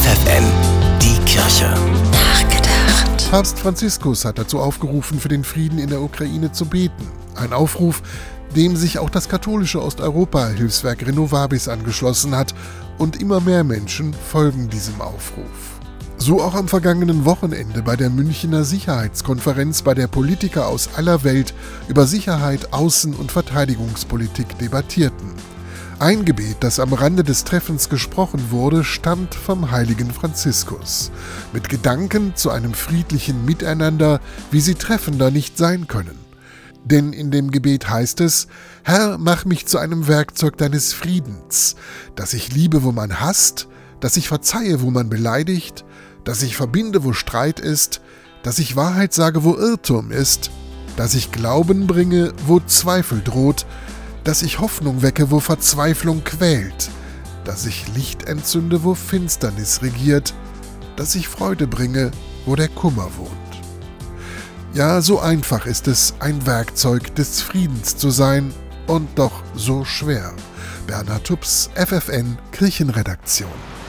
FFN, die Kirche. Nachgedacht. Papst Franziskus hat dazu aufgerufen, für den Frieden in der Ukraine zu beten. Ein Aufruf, dem sich auch das katholische Osteuropa-Hilfswerk Renovabis angeschlossen hat und immer mehr Menschen folgen diesem Aufruf. So auch am vergangenen Wochenende bei der Münchner Sicherheitskonferenz, bei der Politiker aus aller Welt über Sicherheit, Außen- und Verteidigungspolitik debattierten. Ein Gebet, das am Rande des Treffens gesprochen wurde, stammt vom heiligen Franziskus, mit Gedanken zu einem friedlichen Miteinander, wie sie treffender nicht sein können. Denn in dem Gebet heißt es, Herr, mach mich zu einem Werkzeug deines Friedens, dass ich liebe, wo man hasst, dass ich verzeihe, wo man beleidigt, dass ich verbinde, wo Streit ist, dass ich Wahrheit sage, wo Irrtum ist, dass ich Glauben bringe, wo Zweifel droht, dass ich Hoffnung wecke, wo Verzweiflung quält, dass ich Licht entzünde, wo Finsternis regiert, dass ich Freude bringe, wo der Kummer wohnt. Ja, so einfach ist es, ein Werkzeug des Friedens zu sein und doch so schwer. Bernhard Tups, FFN Kirchenredaktion.